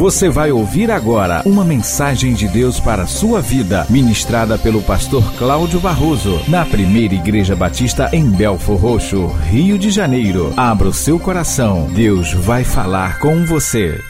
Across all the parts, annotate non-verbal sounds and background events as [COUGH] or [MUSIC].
Você vai ouvir agora uma mensagem de Deus para a sua vida, ministrada pelo pastor Cláudio Barroso, na primeira Igreja Batista em Belfor Roxo, Rio de Janeiro. Abra o seu coração, Deus vai falar com você.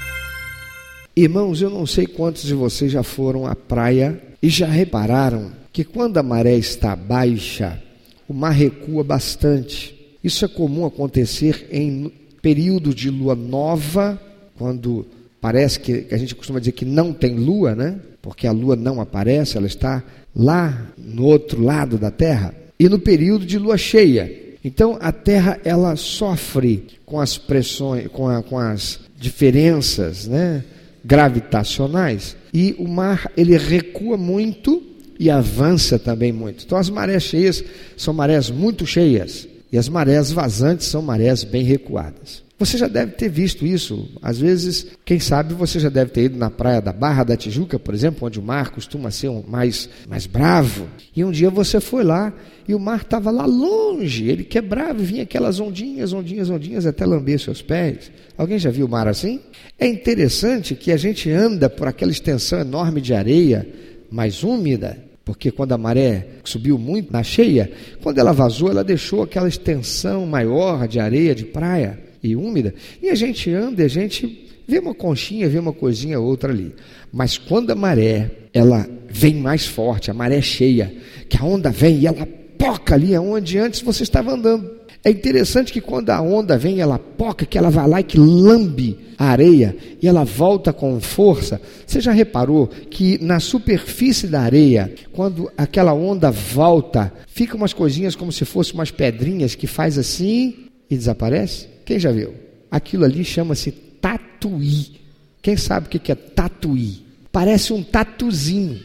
Irmãos, eu não sei quantos de vocês já foram à praia e já repararam que quando a maré está baixa, o mar recua bastante. Isso é comum acontecer em período de lua nova, quando parece que a gente costuma dizer que não tem lua, né? Porque a lua não aparece, ela está lá no outro lado da Terra. E no período de lua cheia. Então a Terra ela sofre com as pressões, com, a, com as diferenças, né? gravitacionais e o mar ele recua muito e avança também muito. Então as marés cheias são marés muito cheias e as marés vazantes são marés bem recuadas. Você já deve ter visto isso. Às vezes, quem sabe você já deve ter ido na praia da Barra da Tijuca, por exemplo, onde o mar costuma ser um mais, mais bravo. E um dia você foi lá e o mar estava lá longe. Ele quebrava e vinha aquelas ondinhas, ondinhas, ondinhas até lamber seus pés. Alguém já viu o mar assim? É interessante que a gente anda por aquela extensão enorme de areia mais úmida porque quando a maré subiu muito na cheia, quando ela vazou, ela deixou aquela extensão maior de areia, de praia e úmida, e a gente anda e a gente vê uma conchinha, vê uma coisinha outra ali. Mas quando a maré, ela vem mais forte, a maré cheia, que a onda vem e ela poca ali aonde antes você estava andando. É interessante que quando a onda vem, ela poca, que ela vai lá e que lambe a areia e ela volta com força. Você já reparou que na superfície da areia, quando aquela onda volta, fica umas coisinhas como se fossem umas pedrinhas que faz assim e desaparece? Quem já viu? Aquilo ali chama-se tatuí. Quem sabe o que é tatuí? Parece um tatuzinho.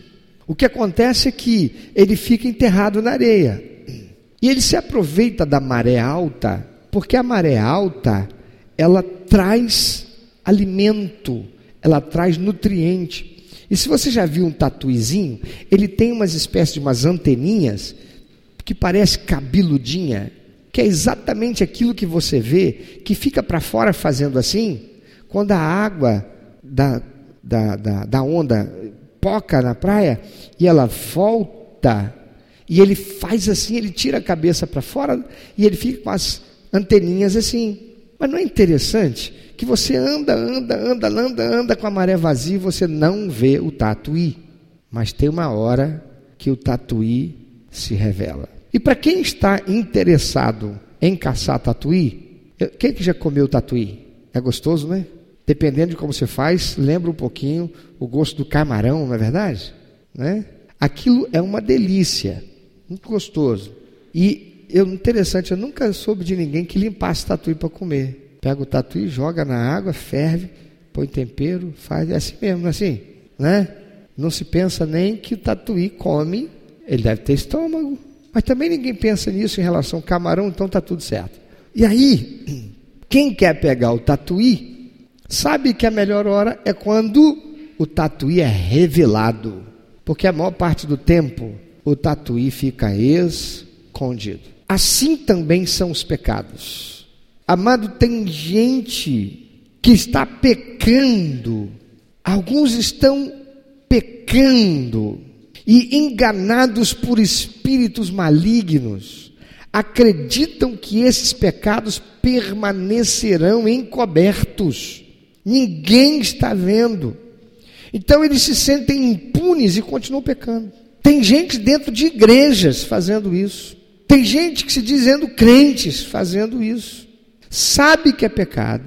O que acontece é que ele fica enterrado na areia. E ele se aproveita da maré alta, porque a maré alta, ela traz alimento, ela traz nutriente. E se você já viu um tatuizinho, ele tem umas espécies de umas anteninhas que parece cabeludinha, que é exatamente aquilo que você vê, que fica para fora fazendo assim, quando a água da, da, da, da onda poca na praia e ela volta e ele faz assim, ele tira a cabeça para fora e ele fica com as anteninhas assim. Mas não é interessante que você anda, anda, anda, anda, anda com a maré vazia e você não vê o tatuí. Mas tem uma hora que o tatuí se revela. E para quem está interessado em caçar tatuí, quem que já comeu tatuí? É gostoso, né? Dependendo de como você faz, lembra um pouquinho o gosto do camarão, não é verdade? Né? Aquilo é uma delícia muito gostoso. E eu, interessante, eu nunca soube de ninguém que limpasse tatuí para comer. Pega o tatuí, joga na água, ferve, põe tempero, faz, é assim mesmo, é assim, né? Não se pensa nem que o tatuí come, ele deve ter estômago, mas também ninguém pensa nisso em relação ao camarão, então está tudo certo. E aí, [CLEARS THROAT] quem quer pegar o tatuí, sabe que a melhor hora é quando o tatuí é revelado, porque a maior parte do tempo o tatuí fica escondido. Assim também são os pecados. Amado, tem gente que está pecando, alguns estão pecando e enganados por espíritos malignos, acreditam que esses pecados permanecerão encobertos, ninguém está vendo, então eles se sentem impunes e continuam pecando. Tem gente dentro de igrejas fazendo isso. Tem gente que se dizendo crentes fazendo isso. Sabe que é pecado,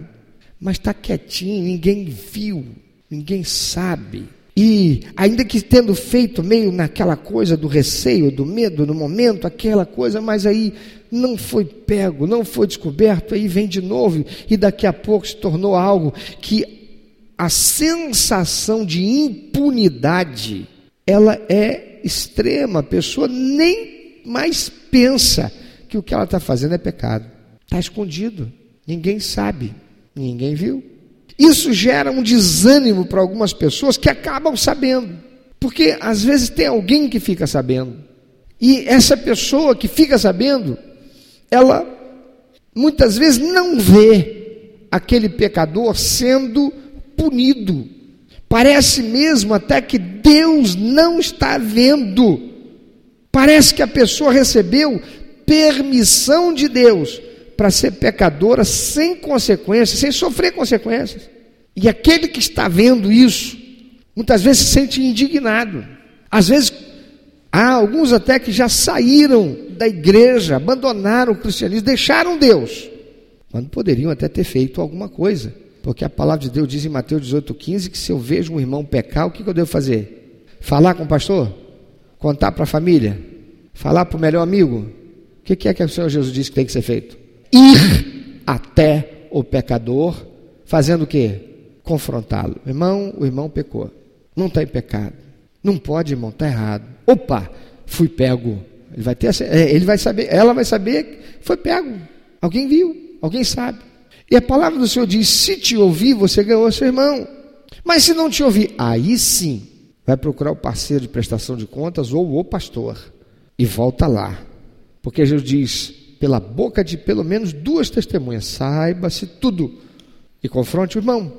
mas está quietinho, ninguém viu, ninguém sabe. E ainda que tendo feito meio naquela coisa do receio, do medo no momento, aquela coisa, mas aí não foi pego, não foi descoberto, aí vem de novo e daqui a pouco se tornou algo que a sensação de impunidade ela é extrema, a pessoa nem mais pensa que o que ela está fazendo é pecado. Está escondido, ninguém sabe, ninguém viu. Isso gera um desânimo para algumas pessoas que acabam sabendo, porque às vezes tem alguém que fica sabendo, e essa pessoa que fica sabendo, ela muitas vezes não vê aquele pecador sendo punido, Parece mesmo até que Deus não está vendo. Parece que a pessoa recebeu permissão de Deus para ser pecadora sem consequências, sem sofrer consequências. E aquele que está vendo isso, muitas vezes se sente indignado. Às vezes, há alguns até que já saíram da igreja, abandonaram o cristianismo, deixaram Deus, quando poderiam até ter feito alguma coisa. Porque a palavra de Deus diz em Mateus 18,15 que se eu vejo um irmão pecar, o que, eu devo fazer? Falar com o pastor? Contar para a família? Falar para o melhor amigo? O que, que é que o Senhor Jesus disse que tem que ser feito? Ir até o pecador, fazendo o quê? Confrontá-lo. Irmão, o irmão pecou. Não está em pecado. Não pode, irmão, está errado. Opa, fui pego. Ele vai ter, é, ele vai saber, ela vai saber, foi pego. Alguém viu, alguém sabe. E a palavra do Senhor diz: se te ouvir, você ganhou seu irmão. Mas se não te ouvir, aí sim, vai procurar o parceiro de prestação de contas ou o pastor. E volta lá. Porque Jesus diz: pela boca de pelo menos duas testemunhas, saiba-se tudo. E confronte o irmão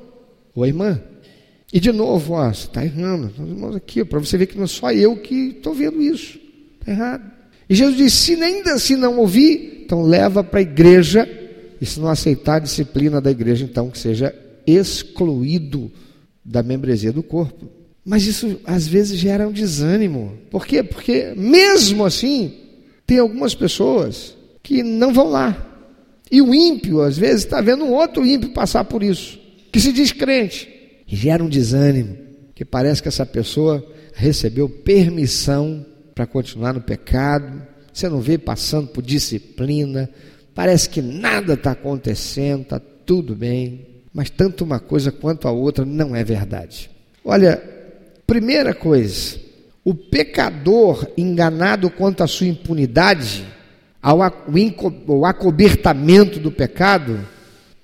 ou a irmã. E de novo, você está errando. Os irmãos aqui, para você ver que não é só eu que estou vendo isso. Está errado. E Jesus disse: se ainda assim não ouvir, então leva para a igreja e se não aceitar a disciplina da igreja, então que seja excluído da membresia do corpo. Mas isso às vezes gera um desânimo. Por quê? Porque mesmo assim, tem algumas pessoas que não vão lá. E o ímpio, às vezes, está vendo um outro ímpio passar por isso, que se diz crente. E gera um desânimo, que parece que essa pessoa recebeu permissão para continuar no pecado. Você não vê passando por disciplina, Parece que nada está acontecendo, está tudo bem, mas tanto uma coisa quanto a outra não é verdade. Olha, primeira coisa, o pecador enganado quanto à sua impunidade, ao acobertamento do pecado,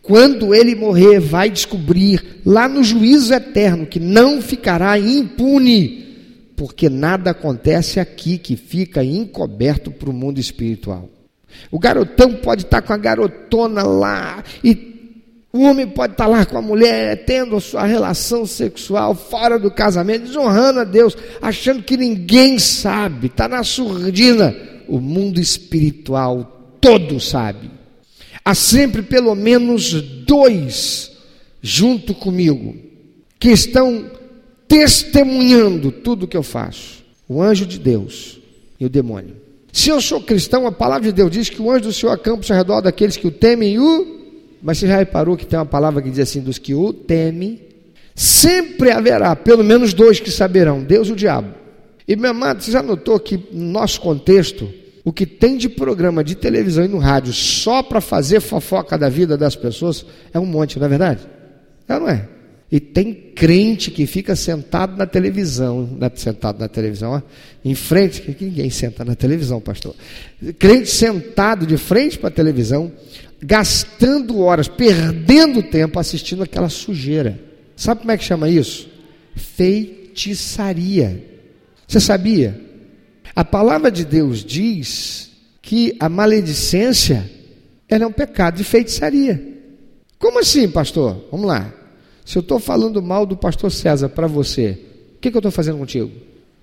quando ele morrer, vai descobrir lá no juízo eterno que não ficará impune, porque nada acontece aqui que fica encoberto para o mundo espiritual. O garotão pode estar com a garotona lá, e o homem pode estar lá com a mulher, tendo a sua relação sexual fora do casamento, desonrando a Deus, achando que ninguém sabe, está na surdina. O mundo espiritual todo sabe. Há sempre pelo menos dois junto comigo que estão testemunhando tudo que eu faço: o anjo de Deus e o demônio. Se eu sou cristão, a palavra de Deus diz que o anjo do Senhor acampa ao redor daqueles que o temem e o. Mas você já reparou que tem uma palavra que diz assim: dos que o temem, sempre haverá pelo menos dois que saberão, Deus e o diabo. E meu amado, você já notou que no nosso contexto, o que tem de programa de televisão e no rádio só para fazer fofoca da vida das pessoas é um monte, não é verdade? É não é? E tem crente que fica sentado na televisão, na, sentado na televisão, ó, em frente, que ninguém senta na televisão, pastor. Crente sentado de frente para a televisão, gastando horas, perdendo tempo assistindo aquela sujeira. Sabe como é que chama isso? Feitiçaria. Você sabia? A palavra de Deus diz que a maledicência é um pecado de feitiçaria. Como assim, pastor? Vamos lá. Se eu estou falando mal do pastor César para você, o que, que eu estou fazendo contigo?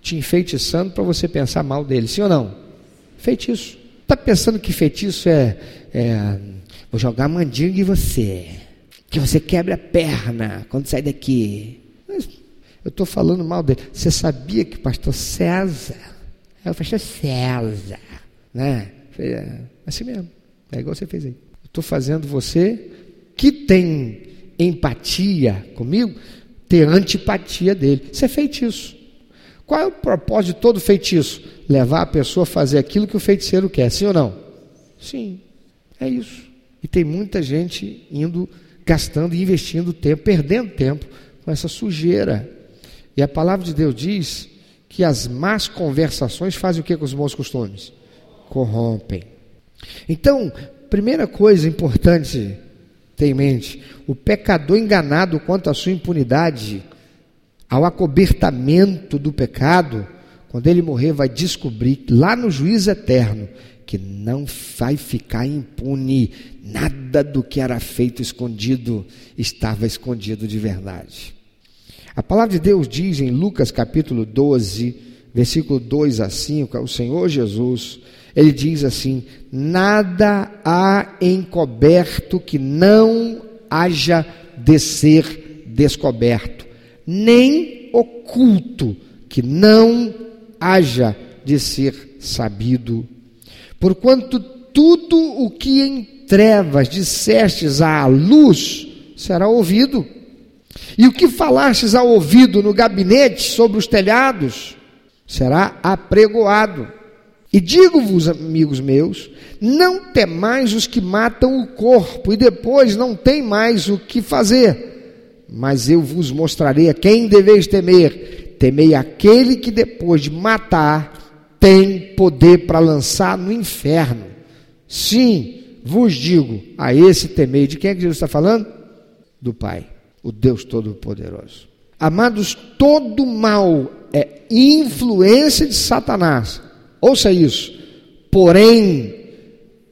Te enfeitiçando para você pensar mal dele, sim ou não? Feitiço. Está pensando que feitiço é, é vou jogar mandinga em você, que você quebra a perna quando sai daqui. Eu estou falando mal dele. Você sabia que o pastor César é o pastor César, né? É assim mesmo. É igual você fez aí. Estou fazendo você que tem empatia comigo, ter antipatia dele. Isso é feitiço. Qual é o propósito de todo feitiço? Levar a pessoa a fazer aquilo que o feiticeiro quer, sim ou não? Sim, é isso. E tem muita gente indo, gastando e investindo tempo, perdendo tempo com essa sujeira. E a palavra de Deus diz que as más conversações fazem o que com os bons costumes? Corrompem. Então, primeira coisa importante tem em mente, o pecador enganado quanto à sua impunidade, ao acobertamento do pecado, quando ele morrer, vai descobrir lá no juízo eterno que não vai ficar impune, nada do que era feito escondido estava escondido de verdade. A palavra de Deus diz em Lucas capítulo 12, versículo 2 a 5, o Senhor Jesus, ele diz assim: Nada há encoberto que não haja de ser descoberto, nem oculto que não haja de ser sabido. Porquanto tudo o que em trevas dissestes à luz será ouvido, e o que falastes ao ouvido no gabinete sobre os telhados será apregoado. E digo-vos, amigos meus, não temais os que matam o corpo e depois não tem mais o que fazer. Mas eu vos mostrarei a quem deveis temer. Temei aquele que depois de matar tem poder para lançar no inferno. Sim, vos digo, a esse temei. De quem é que Jesus está falando? Do Pai, o Deus Todo-Poderoso. Amados, todo mal é influência de Satanás Ouça isso. Porém,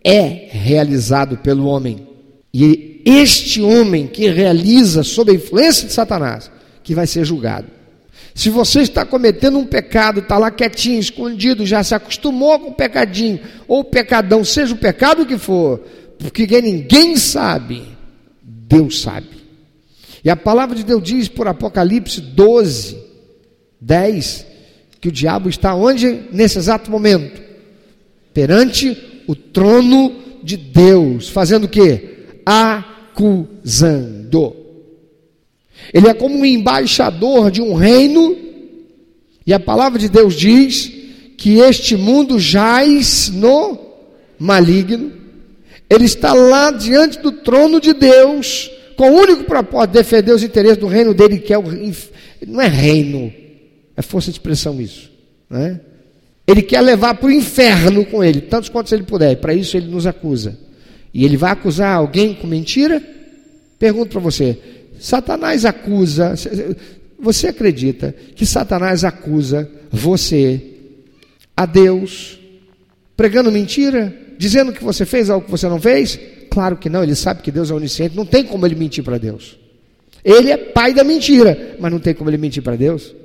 é realizado pelo homem. E este homem que realiza sob a influência de Satanás, que vai ser julgado. Se você está cometendo um pecado, está lá quietinho, escondido, já se acostumou com o pecadinho, ou pecadão, seja o pecado que for, porque ninguém sabe, Deus sabe. E a palavra de Deus diz por Apocalipse 12, 10, que o diabo está onde nesse exato momento? Perante o trono de Deus, fazendo o que? Acusando. Ele é como um embaixador de um reino, e a palavra de Deus diz que este mundo jaz no maligno. Ele está lá diante do trono de Deus, com o único propósito de defender os interesses do reino dele, que é o não é reino, é força de expressão isso. Né? Ele quer levar para o inferno com ele, tantos quantos ele puder. Para isso ele nos acusa. E ele vai acusar alguém com mentira? Pergunto para você: Satanás acusa. Você acredita que Satanás acusa você a Deus pregando mentira? Dizendo que você fez algo que você não fez? Claro que não, ele sabe que Deus é onisciente, não tem como ele mentir para Deus. Ele é pai da mentira, mas não tem como ele mentir para Deus.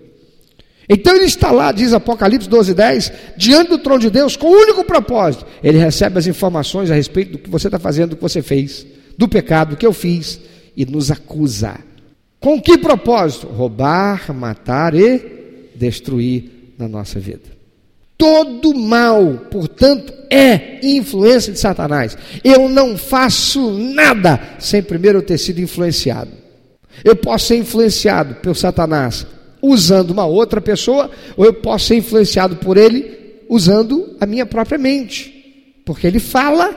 Então ele está lá, diz Apocalipse 12, 10, diante do trono de Deus com o um único propósito. Ele recebe as informações a respeito do que você está fazendo, do que você fez, do pecado que eu fiz, e nos acusa. Com que propósito? Roubar, matar e destruir na nossa vida. Todo mal, portanto, é influência de Satanás. Eu não faço nada sem primeiro eu ter sido influenciado. Eu posso ser influenciado pelo Satanás usando uma outra pessoa, ou eu posso ser influenciado por ele usando a minha própria mente. Porque ele fala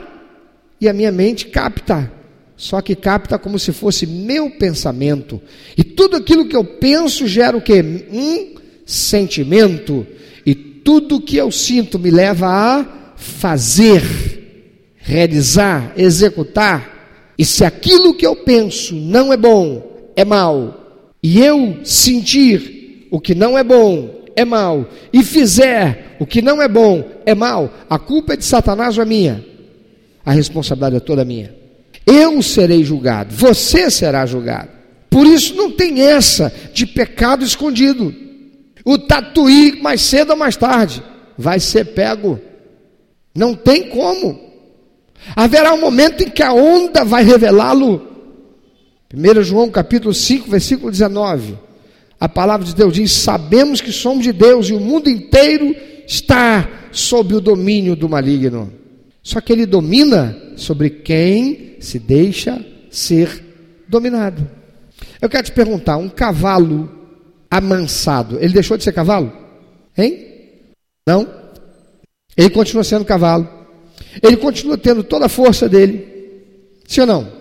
e a minha mente capta. Só que capta como se fosse meu pensamento. E tudo aquilo que eu penso gera o que? Um sentimento. Tudo que eu sinto me leva a fazer, realizar, executar. E se aquilo que eu penso não é bom, é mal, e eu sentir o que não é bom é mal, e fizer o que não é bom é mal, a culpa é de Satanás ou é minha? A responsabilidade é toda minha. Eu serei julgado, você será julgado. Por isso não tem essa de pecado escondido. O tatuí, mais cedo ou mais tarde, vai ser pego. Não tem como. Haverá um momento em que a onda vai revelá-lo. 1 João capítulo 5, versículo 19. A palavra de Deus diz: sabemos que somos de Deus e o mundo inteiro está sob o domínio do maligno. Só que ele domina sobre quem se deixa ser dominado. Eu quero te perguntar: um cavalo amansado, ele deixou de ser cavalo? Hein? Não? Ele continua sendo cavalo. Ele continua tendo toda a força dele. Sim ou não?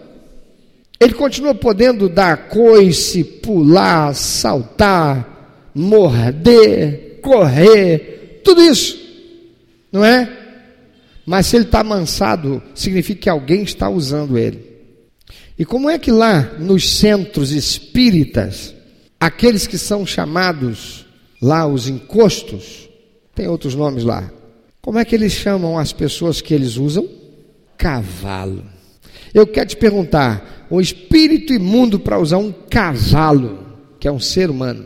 Ele continua podendo dar coice, pular, saltar, morder, correr, tudo isso, não é? Mas se ele está amansado, significa que alguém está usando ele. E como é que lá nos centros espíritas, aqueles que são chamados lá os encostos, tem outros nomes lá, como é que eles chamam as pessoas que eles usam? Cavalo. Eu quero te perguntar: o espírito imundo para usar um cavalo que é um ser humano,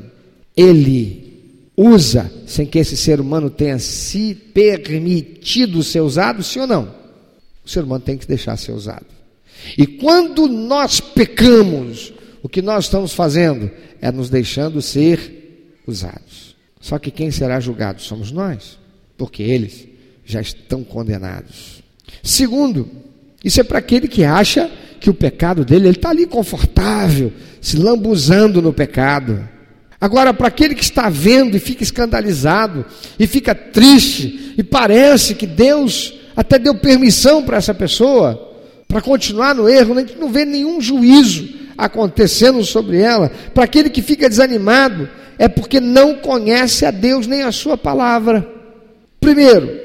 ele usa sem que esse ser humano tenha se permitido ser usado, sim ou não? O ser humano tem que deixar ser usado. E quando nós pecamos, o que nós estamos fazendo é nos deixando ser usados. Só que quem será julgado somos nós, porque eles já estão condenados. Segundo, isso é para aquele que acha que o pecado dele, ele está ali confortável, se lambuzando no pecado. Agora, para aquele que está vendo e fica escandalizado, e fica triste, e parece que Deus até deu permissão para essa pessoa para continuar no erro, a gente não vê nenhum juízo acontecendo sobre ela. Para aquele que fica desanimado, é porque não conhece a Deus nem a Sua palavra. Primeiro,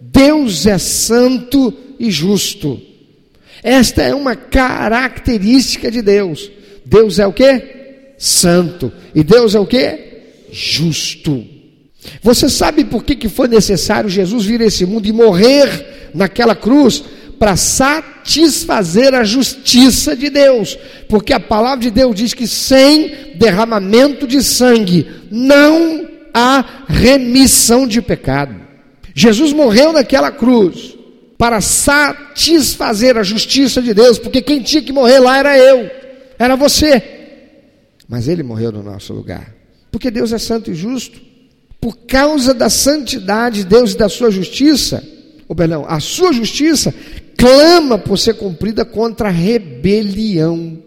Deus é santo e justo. Esta é uma característica de Deus. Deus é o que? Santo. E Deus é o que? Justo. Você sabe por que, que foi necessário Jesus vir a esse mundo e morrer naquela cruz? Para satisfazer a justiça de Deus. Porque a palavra de Deus diz que sem derramamento de sangue não há remissão de pecado. Jesus morreu naquela cruz para satisfazer a justiça de Deus, porque quem tinha que morrer lá era eu, era você. Mas ele morreu no nosso lugar, porque Deus é santo e justo. Por causa da santidade de Deus e da sua justiça, ou perdão, a sua justiça clama por ser cumprida contra a rebelião.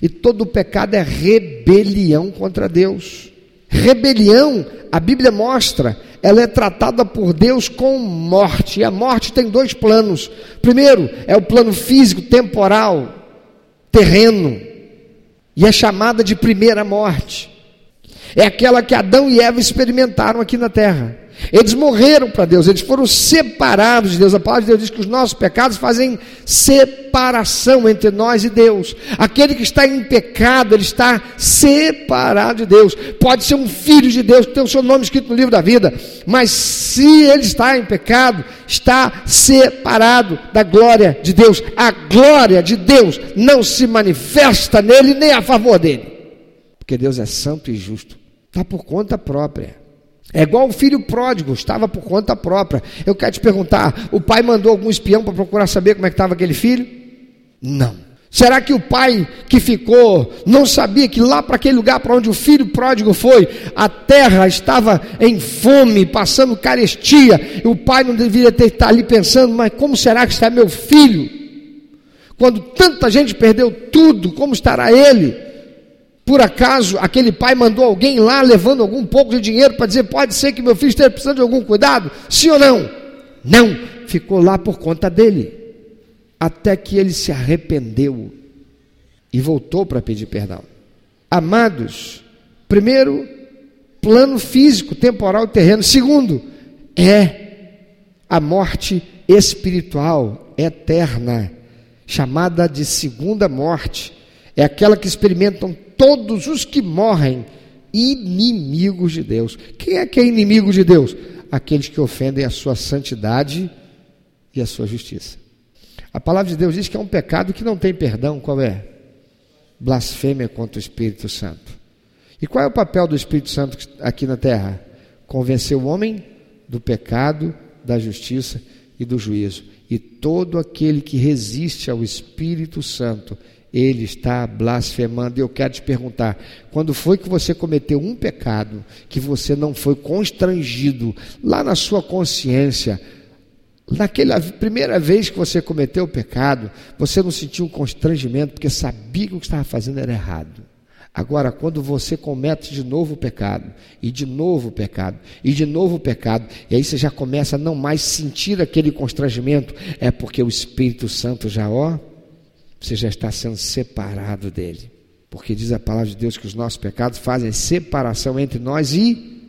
E todo pecado é rebelião contra Deus. Rebelião, a Bíblia mostra, ela é tratada por Deus com morte. E a morte tem dois planos. Primeiro, é o plano físico, temporal, terreno. E é chamada de primeira morte. É aquela que Adão e Eva experimentaram aqui na terra. Eles morreram para Deus, eles foram separados de Deus. A palavra de Deus diz que os nossos pecados fazem separação entre nós e Deus. Aquele que está em pecado, ele está separado de Deus. Pode ser um filho de Deus, que tem o seu nome escrito no livro da vida, mas se ele está em pecado, está separado da glória de Deus. A glória de Deus não se manifesta nele nem a favor dele, porque Deus é santo e justo, está por conta própria. É igual o filho pródigo, estava por conta própria. Eu quero te perguntar: o pai mandou algum espião para procurar saber como é que estava aquele filho? Não. Será que o pai que ficou não sabia que lá para aquele lugar para onde o filho pródigo foi, a terra estava em fome, passando carestia, e o pai não deveria ter estar ali pensando, mas como será que está meu filho? Quando tanta gente perdeu tudo, como estará ele? Por acaso aquele pai mandou alguém lá levando algum pouco de dinheiro para dizer: pode ser que meu filho esteja precisando de algum cuidado? Sim ou não? Não, ficou lá por conta dele, até que ele se arrependeu e voltou para pedir perdão. Amados, primeiro, plano físico, temporal e terreno. Segundo, é a morte espiritual eterna, chamada de segunda morte. É aquela que experimentam todos os que morrem inimigos de Deus. Quem é que é inimigo de Deus? Aqueles que ofendem a sua santidade e a sua justiça. A palavra de Deus diz que é um pecado que não tem perdão. Qual é? Blasfêmia contra o Espírito Santo. E qual é o papel do Espírito Santo aqui na terra? Convencer o homem do pecado, da justiça e do juízo. E todo aquele que resiste ao Espírito Santo ele está blasfemando. E eu quero te perguntar: quando foi que você cometeu um pecado que você não foi constrangido lá na sua consciência? Naquela primeira vez que você cometeu o pecado, você não sentiu um constrangimento porque sabia que o que estava fazendo era errado. Agora, quando você comete de novo o pecado, e de novo o pecado, e de novo o pecado, e aí você já começa a não mais sentir aquele constrangimento, é porque o Espírito Santo já, ó, você já está sendo separado dele. Porque diz a palavra de Deus que os nossos pecados fazem separação entre nós e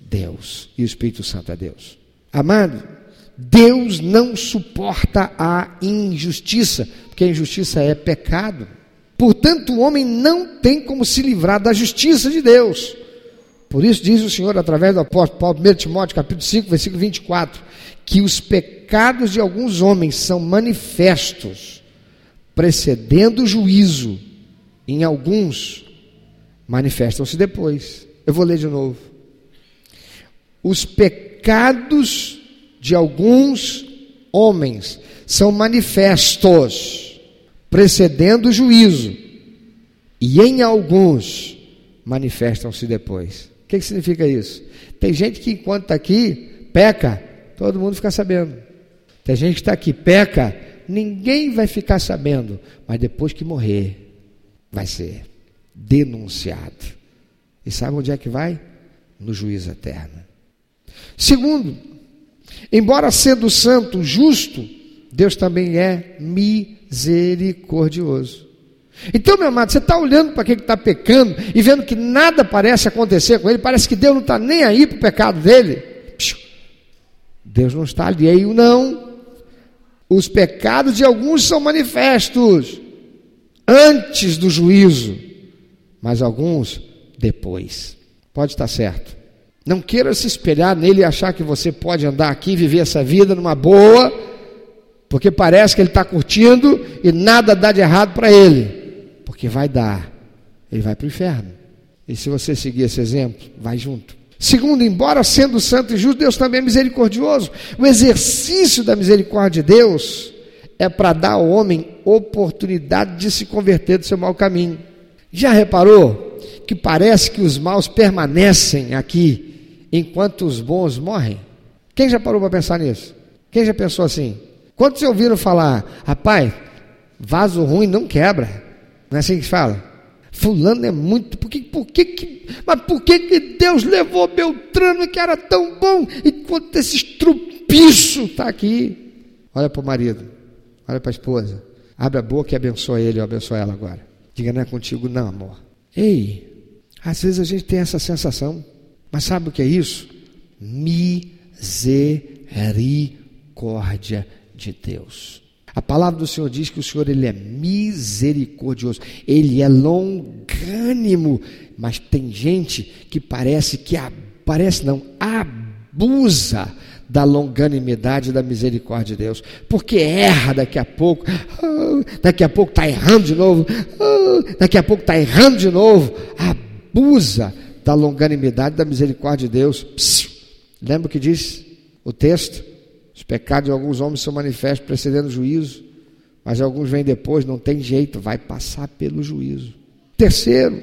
Deus. E o Espírito Santo é Deus. Amado, Deus não suporta a injustiça, porque a injustiça é pecado. Portanto, o homem não tem como se livrar da justiça de Deus. Por isso diz o Senhor através do apóstolo Paulo, 1 Timóteo, capítulo 5, versículo 24, que os pecados de alguns homens são manifestos, precedendo o juízo, em alguns manifestam-se depois. Eu vou ler de novo. Os pecados de alguns homens são manifestos, precedendo o juízo, e em alguns manifestam-se depois. O que, que significa isso? Tem gente que, enquanto está aqui, peca, todo mundo fica sabendo. Tem gente que está aqui, peca, ninguém vai ficar sabendo, mas depois que morrer, vai ser denunciado. E sabe onde é que vai? No juízo eterno. Segundo, embora sendo santo, justo, Deus também é misericordioso. Então, meu amado, você está olhando para quem está pecando e vendo que nada parece acontecer com ele, parece que Deus não está nem aí para o pecado dele. Deus não está alheio, não. Os pecados de alguns são manifestos antes do juízo, mas alguns depois. Pode estar certo. Não queira se espelhar nele e achar que você pode andar aqui e viver essa vida numa boa, porque parece que ele está curtindo e nada dá de errado para ele, porque vai dar, ele vai para o inferno. E se você seguir esse exemplo, vai junto. Segundo, embora sendo santo e justo, Deus também é misericordioso. O exercício da misericórdia de Deus é para dar ao homem oportunidade de se converter do seu mau caminho. Já reparou que parece que os maus permanecem aqui enquanto os bons morrem? Quem já parou para pensar nisso? Quem já pensou assim? Quantos ouviram falar, rapaz, vaso ruim não quebra? Não é assim que se fala? Fulano é muito. Por que, por que, que mas por que, que Deus levou Beltrano que era tão bom, enquanto esse estrupiço está aqui? Olha para o marido, olha para a esposa, abre a boca e abençoa ele ou abençoa ela agora. Diga, não é contigo, não, amor. Ei, às vezes a gente tem essa sensação. Mas sabe o que é isso? Misericórdia de Deus. A palavra do Senhor diz que o Senhor ele é misericordioso, ele é longânimo, mas tem gente que parece que parece não abusa da longanimidade da misericórdia de Deus, porque erra daqui a pouco, ah, daqui a pouco está errando de novo, ah, daqui a pouco está errando de novo, abusa da longanimidade, da misericórdia de Deus. Psiu. Lembra o que diz o texto? Os pecados de alguns homens são manifestos precedendo o juízo, mas alguns vêm depois, não tem jeito, vai passar pelo juízo. Terceiro,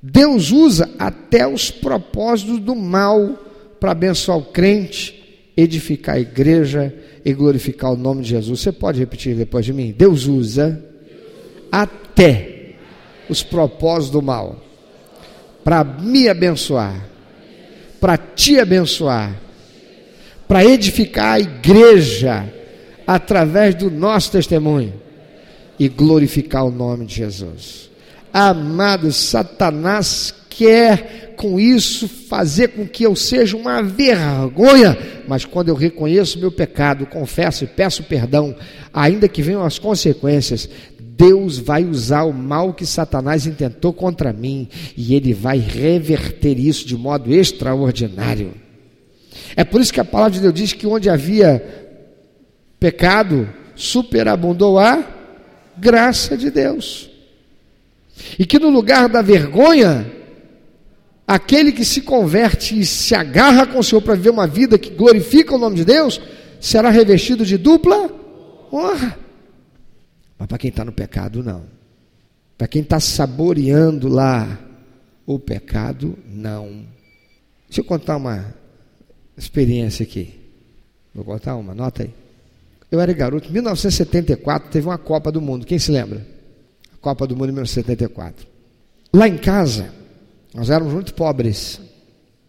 Deus usa até os propósitos do mal para abençoar o crente, edificar a igreja e glorificar o nome de Jesus. Você pode repetir depois de mim? Deus usa até os propósitos do mal para me abençoar, para te abençoar, para edificar a igreja através do nosso testemunho e glorificar o nome de Jesus. Amados, Satanás quer com isso fazer com que eu seja uma vergonha, mas quando eu reconheço meu pecado, confesso e peço perdão, ainda que venham as consequências, Deus vai usar o mal que Satanás intentou contra mim e ele vai reverter isso de modo extraordinário. É por isso que a palavra de Deus diz que onde havia pecado, superabundou a graça de Deus. E que no lugar da vergonha, aquele que se converte e se agarra com o Senhor para viver uma vida que glorifica o nome de Deus, será revestido de dupla honra. Mas para quem está no pecado, não. Para quem está saboreando lá o pecado, não. Deixa eu contar uma experiência aqui. Vou contar uma, nota aí. Eu era garoto, em 1974 teve uma Copa do Mundo, quem se lembra? A Copa do Mundo em 1974. Lá em casa, nós éramos muito pobres.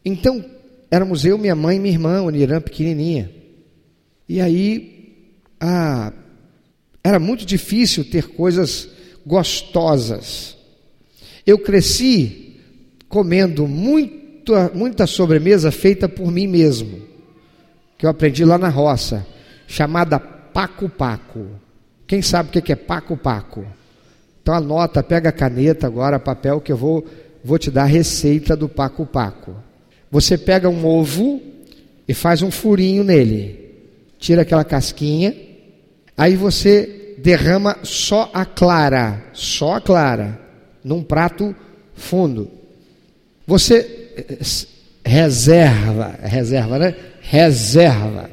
Então, éramos eu, minha mãe e minha irmã, o Nirã, pequenininha. E aí, a era muito difícil ter coisas gostosas. Eu cresci comendo muita, muita sobremesa feita por mim mesmo, que eu aprendi lá na roça, chamada Paco Paco. Quem sabe o que é Paco Paco? Então anota, pega a caneta agora, papel, que eu vou, vou te dar a receita do Paco Paco. Você pega um ovo e faz um furinho nele. Tira aquela casquinha Aí você derrama só a clara, só a clara, num prato fundo. Você reserva, reserva, né? Reserva.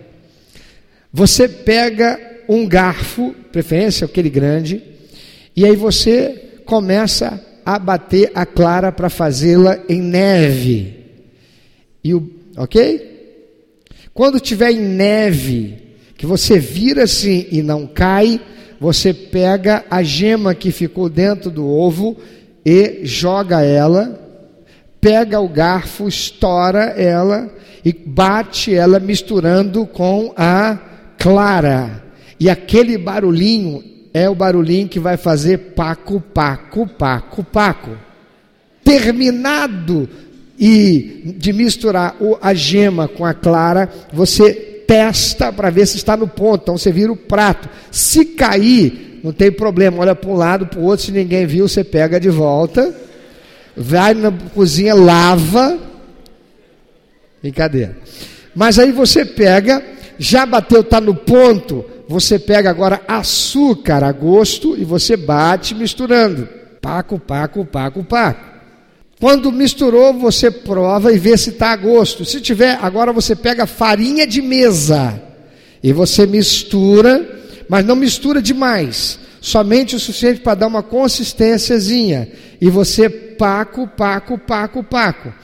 Você pega um garfo, preferência aquele grande, e aí você começa a bater a clara para fazê-la em neve. E o, ok? Quando tiver em neve, que você vira assim e não cai, você pega a gema que ficou dentro do ovo e joga ela, pega o garfo, estoura ela e bate ela misturando com a clara. E aquele barulhinho é o barulhinho que vai fazer paco, paco, paco, paco. Terminado e de misturar a gema com a clara, você testa para ver se está no ponto. Então você vira o prato. Se cair, não tem problema. Olha para um lado, para o outro. Se ninguém viu, você pega de volta. Vai na cozinha, lava. Brincadeira. Mas aí você pega, já bateu, está no ponto. Você pega agora açúcar a gosto e você bate misturando. Paco, paco, paco, paco. Quando misturou, você prova e vê se está a gosto. Se tiver, agora você pega farinha de mesa e você mistura, mas não mistura demais, somente o suficiente para dar uma consistênciazinha. E você paco, paco, paco, paco.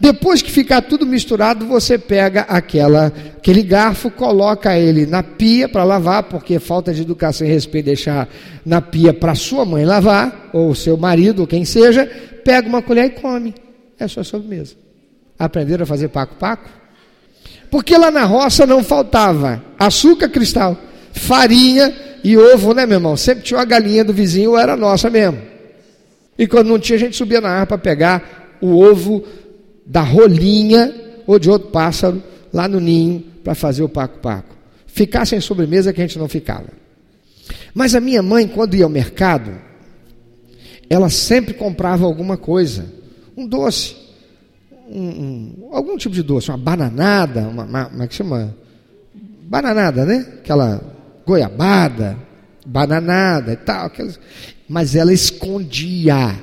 Depois que ficar tudo misturado, você pega aquela, aquele garfo, coloca ele na pia para lavar, porque falta de educação e respeito deixar na pia para sua mãe lavar, ou seu marido, ou quem seja, pega uma colher e come. É sua sobremesa. Aprenderam a fazer paco-paco? Porque lá na roça não faltava açúcar cristal, farinha e ovo, né, meu irmão? Sempre tinha uma galinha do vizinho, era nossa mesmo. E quando não tinha, a gente subia na árvore para pegar o ovo da rolinha ou de outro pássaro lá no ninho para fazer o paco-paco. Ficar sem sobremesa que a gente não ficava. Mas a minha mãe, quando ia ao mercado, ela sempre comprava alguma coisa, um doce, um, um, algum tipo de doce, uma bananada, uma, uma, como é que chama? Bananada, né? Aquela goiabada, bananada e tal. Mas ela escondia.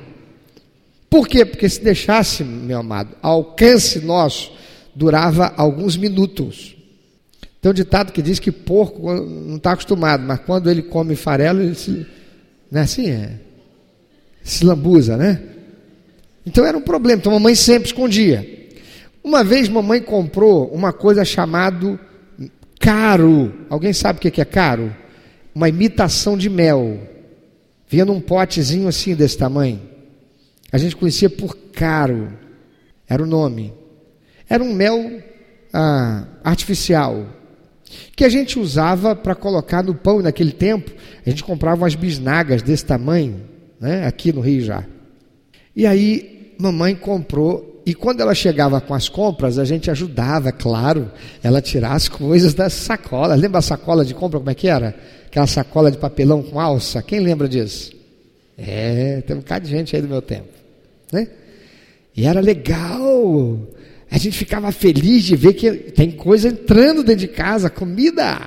Por quê? Porque se deixasse, meu amado, alcance nosso, durava alguns minutos. Tem um ditado que diz que porco não está acostumado, mas quando ele come farelo, ele se. Não é assim? É se lambuza, né? Então era um problema, então a mamãe sempre escondia. Uma vez mamãe comprou uma coisa chamado caro. Alguém sabe o que é caro? Uma imitação de mel. Vinha num potezinho assim desse tamanho. A gente conhecia por caro. Era o nome. Era um mel ah, artificial que a gente usava para colocar no pão naquele tempo. A gente comprava umas bisnagas desse tamanho né? aqui no Rio já. E aí, mamãe comprou, e quando ela chegava com as compras, a gente ajudava, claro, ela tirar as coisas das sacolas. Lembra a sacola de compra, como é que era? Aquela sacola de papelão com alça? Quem lembra disso? É, tem um bocado de gente aí do meu tempo. Né? E era legal. A gente ficava feliz de ver que tem coisa entrando dentro de casa, comida.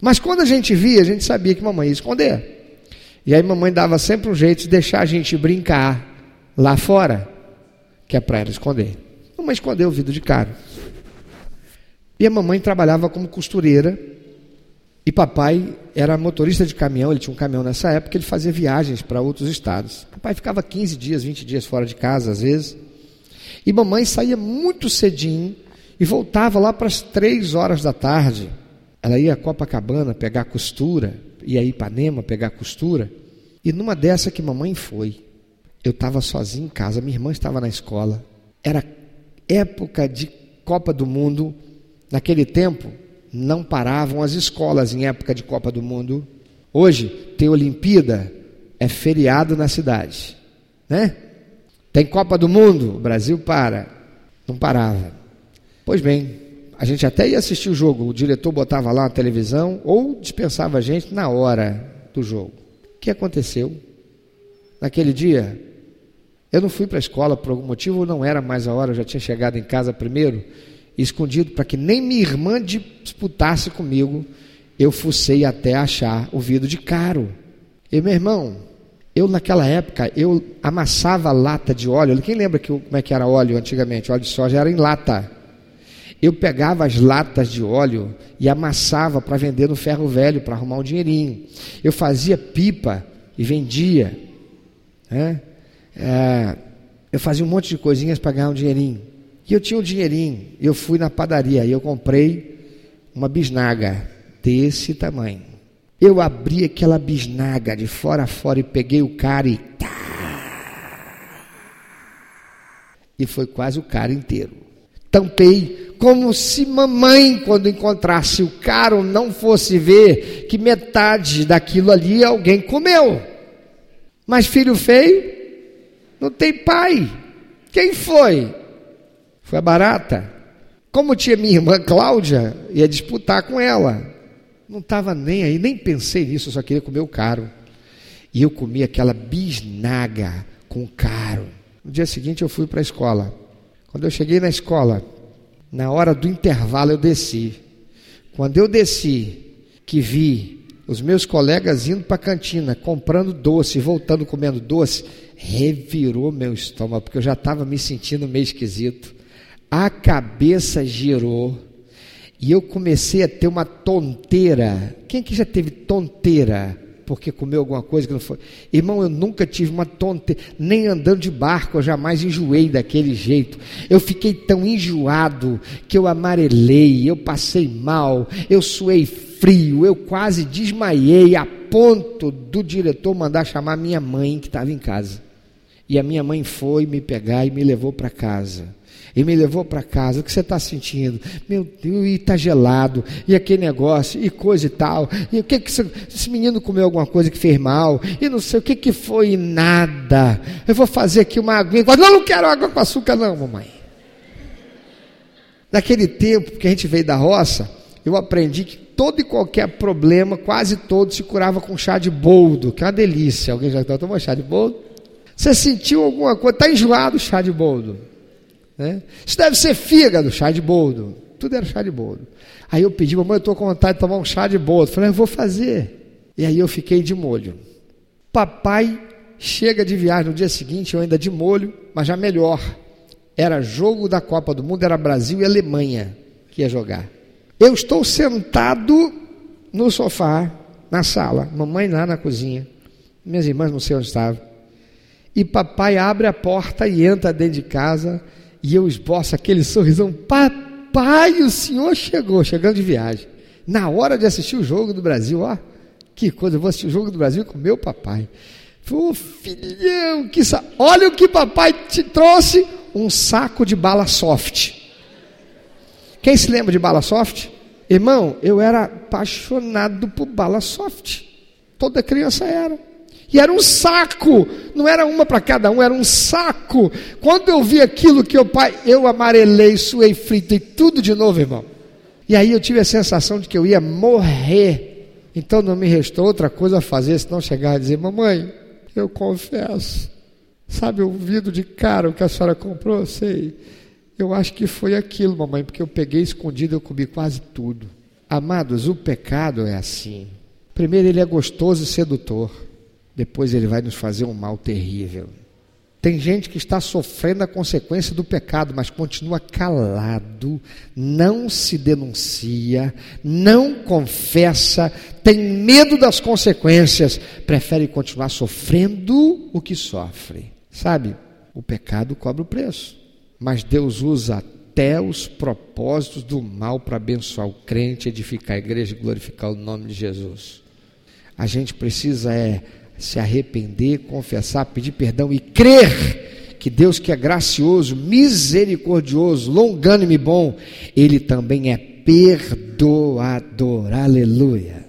Mas quando a gente via, a gente sabia que mamãe ia esconder. E aí mamãe dava sempre um jeito de deixar a gente brincar lá fora, que é para ela esconder. Mamãe escondeu o vidro de cara. E a mamãe trabalhava como costureira e papai era motorista de caminhão, ele tinha um caminhão nessa época, ele fazia viagens para outros estados. Papai ficava 15 dias, 20 dias fora de casa às vezes. E mamãe saía muito cedinho e voltava lá para as três horas da tarde. Ela ia a Copacabana pegar costura ia a Ipanema pegar costura. E numa dessa que mamãe foi, eu estava sozinho em casa, minha irmã estava na escola. Era época de Copa do Mundo. Naquele tempo, não paravam as escolas em época de Copa do Mundo. Hoje, tem Olimpíada, é feriado na cidade. Né? Tem Copa do Mundo, o Brasil para. Não parava. Pois bem, a gente até ia assistir o jogo, o diretor botava lá na televisão ou dispensava a gente na hora do jogo. O que aconteceu? Naquele dia, eu não fui para a escola por algum motivo, não era mais a hora, eu já tinha chegado em casa primeiro, escondido para que nem minha irmã disputasse comigo. Eu fucei até achar o vidro de caro. E meu irmão, Eu, naquela época, eu amassava lata de óleo. Quem lembra que, como é que era óleo antigamente? óleo de soja era em lata. Eu pegava as latas de óleo e amassava para vender no ferro velho, para arrumar um dinheirinho. Eu fazia pipa e vendia. Né? É, eu fazia um monte de coisinhas para ganhar um dinheirinho. E eu tinha um dinheirinho. Eu fui na padaria e eu comprei uma bisnaga desse tamanho. Eu abri aquela bisnaga de fora a fora e peguei o cara e. Tá, e foi quase o cara inteiro. Tampei como se mamãe, quando encontrasse o caro, não fosse ver que metade daquilo ali alguém comeu. Mas filho feio não tem pai. Quem foi? Foi a barata. Como tinha minha irmã Cláudia, ia disputar com ela. Não estava nem aí, nem pensei nisso, só queria comer o caro. E eu comi aquela bisnaga com caro. No dia seguinte eu fui para a escola. Quando eu cheguei na escola, na hora do intervalo eu desci. Quando eu desci, que vi os meus colegas indo para a cantina, comprando doce, voltando comendo doce, revirou meu estômago, porque eu já estava me sentindo meio esquisito. A cabeça girou e eu comecei a ter uma tonteira. Quem que já teve tonteira? Porque comeu alguma coisa que não foi. Irmão, eu nunca tive uma tonteira, nem andando de barco, eu jamais enjoei daquele jeito. Eu fiquei tão enjoado que eu amarelei, eu passei mal, eu suei frio, eu quase desmaiei a ponto do diretor mandar chamar minha mãe que estava em casa. E a minha mãe foi me pegar e me levou para casa e me levou para casa. O que você está sentindo? Meu Deus, e está gelado, e aquele negócio, e coisa e tal. E o que que esse menino comeu alguma coisa que fez mal? E não sei o que que foi, e nada. Eu vou fazer aqui uma aguinha. Não, não quero água com açúcar, não, mamãe. Naquele tempo que a gente veio da roça, eu aprendi que todo e qualquer problema, quase todo, se curava com chá de boldo, que é uma delícia. Alguém já tomou chá de boldo? Você sentiu alguma coisa? Está enjoado o chá de boldo? Né? Isso deve ser fígado, chá de boldo. Tudo era chá de boldo. Aí eu pedi, mamãe, eu estou com vontade de tomar um chá de boldo. Falei, eu vou fazer. E aí eu fiquei de molho. Papai chega de viagem no dia seguinte, eu ainda de molho, mas já melhor. Era jogo da Copa do Mundo, era Brasil e Alemanha que ia jogar. Eu estou sentado no sofá, na sala, mamãe lá na cozinha, minhas irmãs não sei onde estavam. E papai abre a porta e entra dentro de casa e eu esboço aquele sorrisão, papai, o senhor chegou, chegando de viagem. Na hora de assistir o jogo do Brasil, ó, que coisa, eu vou assistir o jogo do Brasil com meu papai. Ô filhão, que sa... olha o que papai te trouxe: um saco de bala soft. Quem se lembra de bala soft? Irmão, eu era apaixonado por bala soft. Toda criança era. E era um saco, não era uma para cada um, era um saco. Quando eu vi aquilo que o pai, eu amarelei, suei, fritei tudo de novo, irmão. E aí eu tive a sensação de que eu ia morrer. Então não me restou outra coisa a fazer senão chegar e dizer: Mamãe, eu confesso, sabe o vidro de caro que a senhora comprou? Eu sei. Eu acho que foi aquilo, mamãe, porque eu peguei escondido, eu comi quase tudo. Amados, o pecado é assim. Primeiro, ele é gostoso e sedutor depois ele vai nos fazer um mal terrível. Tem gente que está sofrendo a consequência do pecado, mas continua calado, não se denuncia, não confessa, tem medo das consequências, prefere continuar sofrendo o que sofre. Sabe, o pecado cobra o preço, mas Deus usa até os propósitos do mal para abençoar o crente, edificar a igreja e glorificar o nome de Jesus. A gente precisa é se arrepender, confessar, pedir perdão e crer que Deus que é gracioso, misericordioso, longânime e bom, Ele também é perdoador. Aleluia.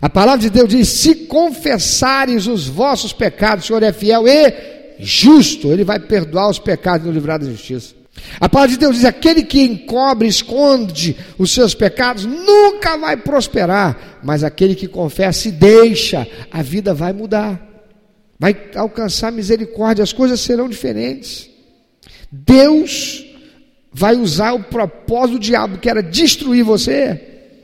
A palavra de Deus diz: se confessares os vossos pecados, o Senhor é fiel e justo, Ele vai perdoar os pecados e nos livrar da justiça. A palavra de Deus diz: aquele que encobre, esconde os seus pecados, nunca vai prosperar, mas aquele que confessa e deixa, a vida vai mudar, vai alcançar misericórdia, as coisas serão diferentes. Deus vai usar o propósito do diabo, que era destruir você,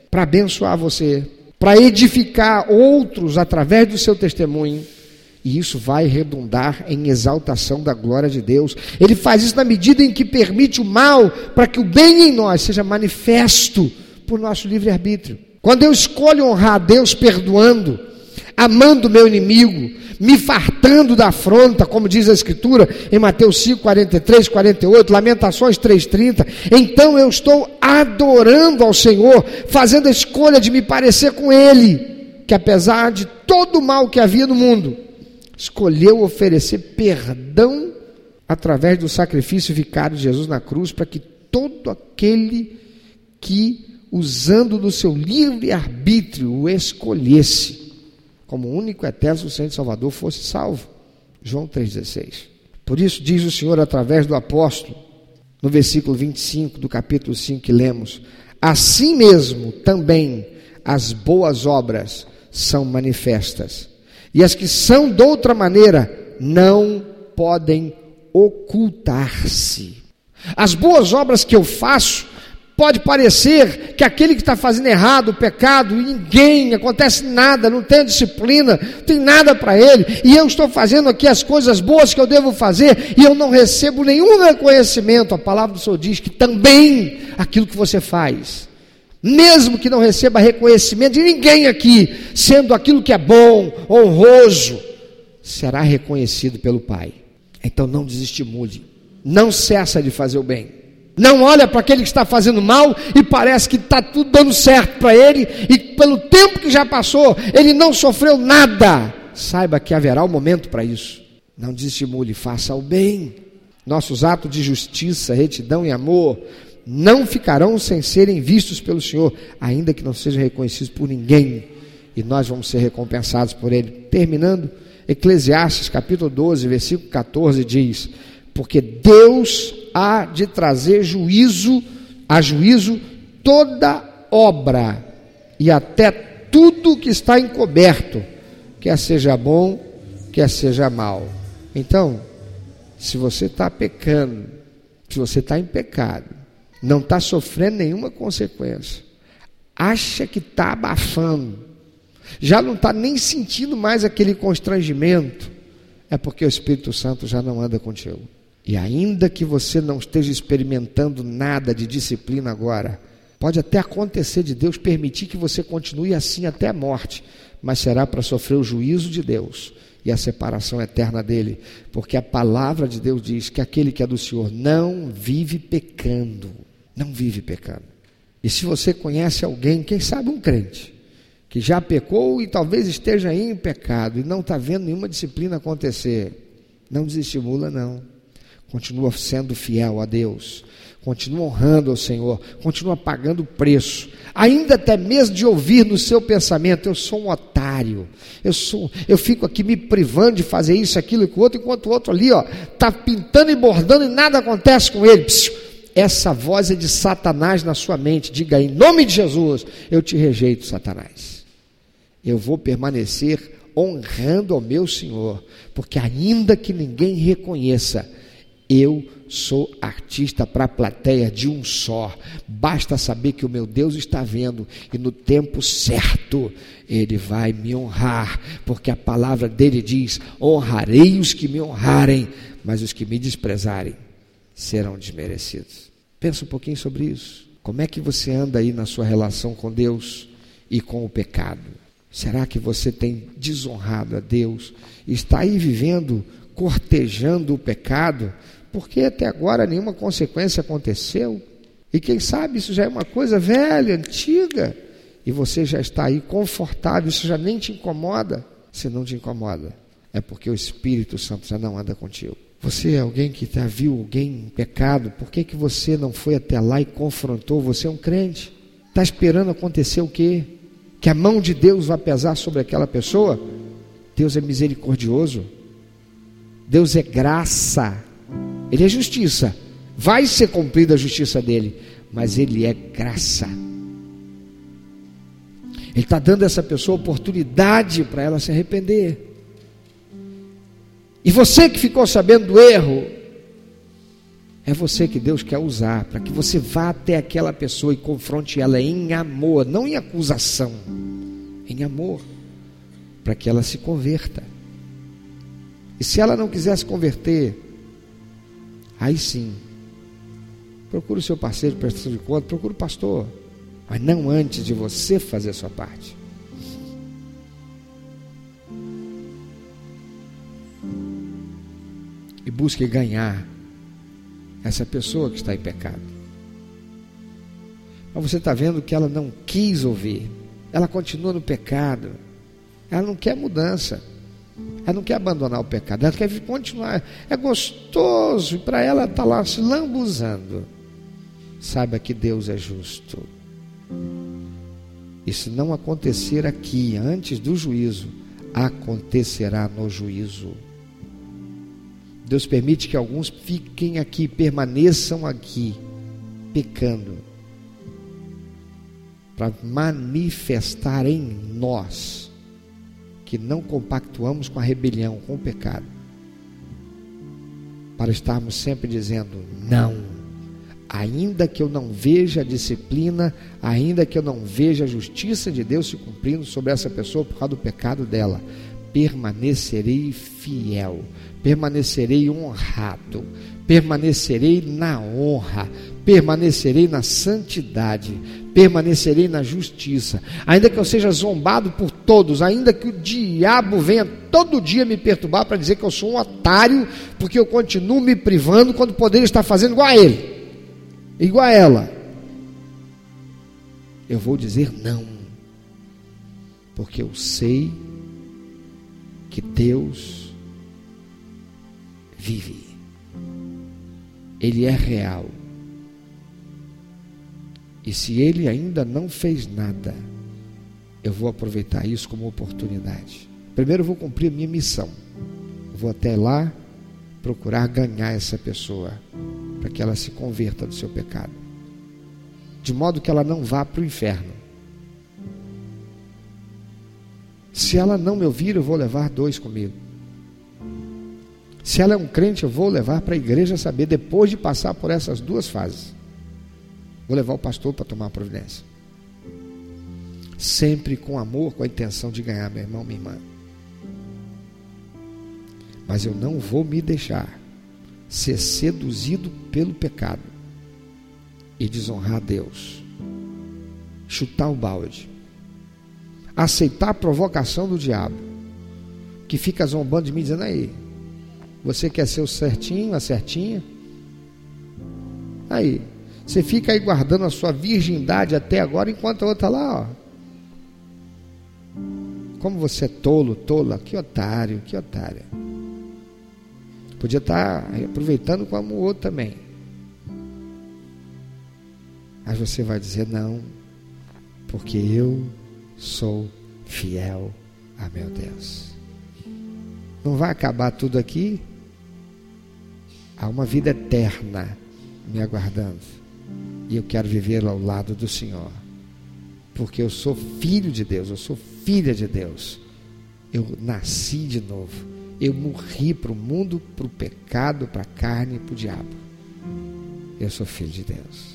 para abençoar você, para edificar outros através do seu testemunho e isso vai redundar em exaltação da glória de Deus. Ele faz isso na medida em que permite o mal para que o bem em nós seja manifesto por nosso livre-arbítrio. Quando eu escolho honrar a Deus perdoando, amando meu inimigo, me fartando da afronta, como diz a Escritura em Mateus 5, 43, 48, Lamentações 3, 30. Então eu estou adorando ao Senhor, fazendo a escolha de me parecer com Ele, que apesar de todo o mal que havia no mundo, escolheu oferecer perdão através do sacrifício vicário de Jesus na cruz, para que todo aquele que, usando do seu livre arbítrio, o escolhesse como único eterno suficiente Salvador fosse salvo. João 3,16. Por isso diz o Senhor através do apóstolo, no versículo 25 do capítulo 5 que lemos: Assim mesmo também as boas obras são manifestas, e as que são de outra maneira não podem ocultar-se. As boas obras que eu faço Pode parecer que aquele que está fazendo errado, o pecado, ninguém, acontece nada, não tem disciplina, não tem nada para ele, e eu estou fazendo aqui as coisas boas que eu devo fazer, e eu não recebo nenhum reconhecimento. A palavra do Senhor diz que também aquilo que você faz, mesmo que não receba reconhecimento de ninguém aqui, sendo aquilo que é bom, honroso, será reconhecido pelo Pai. Então não desestimule, não cessa de fazer o bem. Não olha para aquele que está fazendo mal e parece que está tudo dando certo para ele, e pelo tempo que já passou, ele não sofreu nada. Saiba que haverá um momento para isso. Não desestimule, faça o bem. Nossos atos de justiça, retidão e amor não ficarão sem serem vistos pelo Senhor, ainda que não sejam reconhecidos por ninguém, e nós vamos ser recompensados por Ele. Terminando, Eclesiastes capítulo 12, versículo 14 diz: Porque Deus há de trazer juízo, a juízo toda obra e até tudo que está encoberto, quer seja bom, quer seja mal. Então, se você está pecando, se você está em pecado, não está sofrendo nenhuma consequência, acha que está abafando, já não está nem sentindo mais aquele constrangimento, é porque o Espírito Santo já não anda contigo. E ainda que você não esteja experimentando nada de disciplina agora, pode até acontecer de Deus permitir que você continue assim até a morte, mas será para sofrer o juízo de Deus e a separação eterna dele, porque a palavra de Deus diz que aquele que é do Senhor não vive pecando, não vive pecando. E se você conhece alguém, quem sabe um crente, que já pecou e talvez esteja em pecado e não está vendo nenhuma disciplina acontecer, não desestimula, não. Continua sendo fiel a Deus, continua honrando ao Senhor, continua pagando o preço, ainda até mesmo de ouvir no seu pensamento, eu sou um otário, eu sou, eu fico aqui me privando de fazer isso, aquilo e com outro, enquanto o outro ali, ó, está pintando e bordando e nada acontece com ele. Psiu, essa voz é de Satanás na sua mente. Diga em nome de Jesus, eu te rejeito, Satanás. Eu vou permanecer honrando ao meu Senhor, porque ainda que ninguém reconheça, eu sou artista para a plateia de um só. Basta saber que o meu Deus está vendo e no tempo certo ele vai me honrar, porque a palavra dele diz: honrarei os que me honrarem, mas os que me desprezarem serão desmerecidos. Pensa um pouquinho sobre isso. Como é que você anda aí na sua relação com Deus e com o pecado? Será que você tem desonrado a Deus? Está aí vivendo, cortejando o pecado? porque até agora nenhuma consequência aconteceu. E quem sabe isso já é uma coisa velha, antiga, e você já está aí confortável, isso já nem te incomoda. Se não te incomoda, é porque o Espírito Santo já não anda contigo. Você é alguém que já viu alguém em pecado, por que, que você não foi até lá e confrontou? Você é um crente. Está esperando acontecer o quê? Que a mão de Deus vai pesar sobre aquela pessoa? Deus é misericordioso. Deus é graça. Ele é justiça. Vai ser cumprida a justiça dele, mas ele é graça. Ele está dando a essa pessoa oportunidade para ela se arrepender. E você que ficou sabendo do erro, é você que Deus quer usar para que você vá até aquela pessoa e confronte ela em amor, não em acusação, em amor, para que ela se converta. E se ela não quiser se converter, aí sim, procure o seu parceiro prestação de conta, procure o pastor, mas não antes de você fazer a sua parte. E busque ganhar essa pessoa que está em pecado. Mas você está vendo que ela não quis ouvir, ela continua no pecado, ela não quer mudança. Ela não quer abandonar o pecado, ela quer continuar. É gostoso para ela estar tá lá se lambuzando. Saiba que Deus é justo. E se não acontecer aqui, antes do juízo, acontecerá no juízo. Deus permite que alguns fiquem aqui, permaneçam aqui, pecando, para manifestar em nós que não compactuamos com a rebelião, com o pecado, para estarmos sempre dizendo não, ainda que eu não veja a disciplina, ainda que eu não veja a justiça de Deus se cumprindo sobre essa pessoa por causa do pecado dela, permanecerei fiel, permanecerei honrado, permanecerei na honra, permanecerei na santidade, permanecerei na justiça. Ainda que eu seja zombado por todos, ainda que o diabo venha todo dia me perturbar para dizer que eu sou um otário, porque eu continuo me privando quando poderia estar fazendo igual a ele, igual a ela. Eu vou dizer não, porque eu sei que Deus vive. Ele é real. E se ele ainda não fez nada, eu vou aproveitar isso como oportunidade. Primeiro eu vou cumprir a minha missão. Vou até lá procurar ganhar essa pessoa para que ela se converta do seu pecado. De modo que ela não vá para o inferno. Se ela não me ouvir, eu vou levar dois comigo. Se ela é um crente, eu vou levar para a igreja saber depois de passar por essas duas fases. Vou levar o pastor para tomar providência. Sempre com amor, com a intenção de ganhar meu irmão, minha irmã. Mas eu não vou me deixar ser seduzido pelo pecado e desonrar Deus. Chutar o balde. Aceitar a provocação do diabo, que fica zombando de mim, dizendo aí, você quer ser o certinho, a certinha? Aí, você fica aí guardando a sua virgindade até agora, enquanto a outra lá, ó. Como você é tolo, tola, que otário, que otária. Podia estar tá aproveitando como o outro também. Mas você vai dizer não, porque eu sou fiel a meu Deus. Não vai acabar tudo aqui? Há uma vida eterna me aguardando. E eu quero viver ao lado do Senhor. Porque eu sou filho de Deus, eu sou filha de Deus. Eu nasci de novo. Eu morri para o mundo, para o pecado, para a carne e para o diabo. Eu sou filho de Deus.